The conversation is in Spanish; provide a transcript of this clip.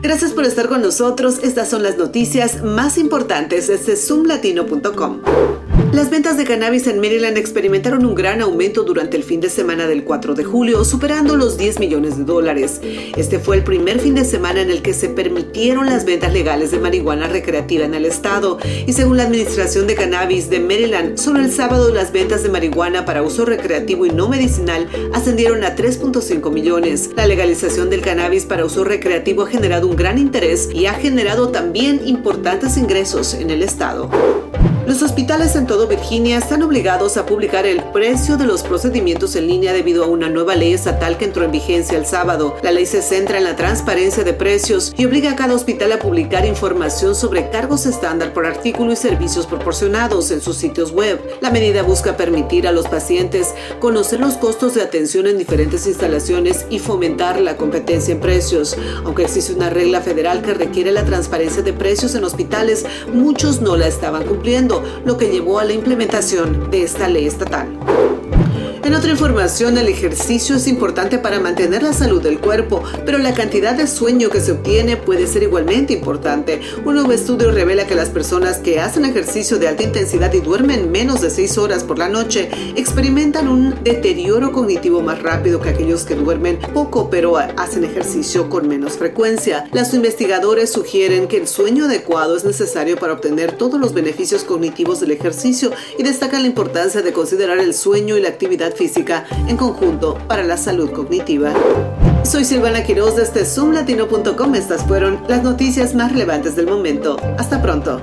Gracias por estar con nosotros. Estas son las noticias más importantes desde zoomlatino.com. Las ventas de cannabis en Maryland experimentaron un gran aumento durante el fin de semana del 4 de julio, superando los 10 millones de dólares. Este fue el primer fin de semana en el que se permitieron las ventas legales de marihuana recreativa en el estado. Y según la Administración de Cannabis de Maryland, solo el sábado las ventas de marihuana para uso recreativo y no medicinal ascendieron a 3.5 millones. La legalización del cannabis para uso recreativo ha generado un gran interés y ha generado también importantes ingresos en el estado. Los hospitales en todo Virginia están obligados a publicar el precio de los procedimientos en línea debido a una nueva ley estatal que entró en vigencia el sábado. La ley se centra en la transparencia de precios y obliga a cada hospital a publicar información sobre cargos estándar por artículo y servicios proporcionados en sus sitios web. La medida busca permitir a los pacientes conocer los costos de atención en diferentes instalaciones y fomentar la competencia en precios. Aunque existe una regla federal que requiere la transparencia de precios en hospitales, muchos no la estaban cumpliendo lo que llevó a la implementación de esta ley estatal. En otra información, el ejercicio es importante para mantener la salud del cuerpo, pero la cantidad de sueño que se obtiene puede ser igualmente importante. Un nuevo estudio revela que las personas que hacen ejercicio de alta intensidad y duermen menos de 6 horas por la noche experimentan un deterioro cognitivo más rápido que aquellos que duermen poco pero hacen ejercicio con menos frecuencia. Los investigadores sugieren que el sueño adecuado es necesario para obtener todos los beneficios cognitivos del ejercicio y destacan la importancia de considerar el sueño y la actividad física en conjunto para la salud cognitiva. Soy Silvana Quiroz desde zoomlatino.com. Estas fueron las noticias más relevantes del momento. Hasta pronto.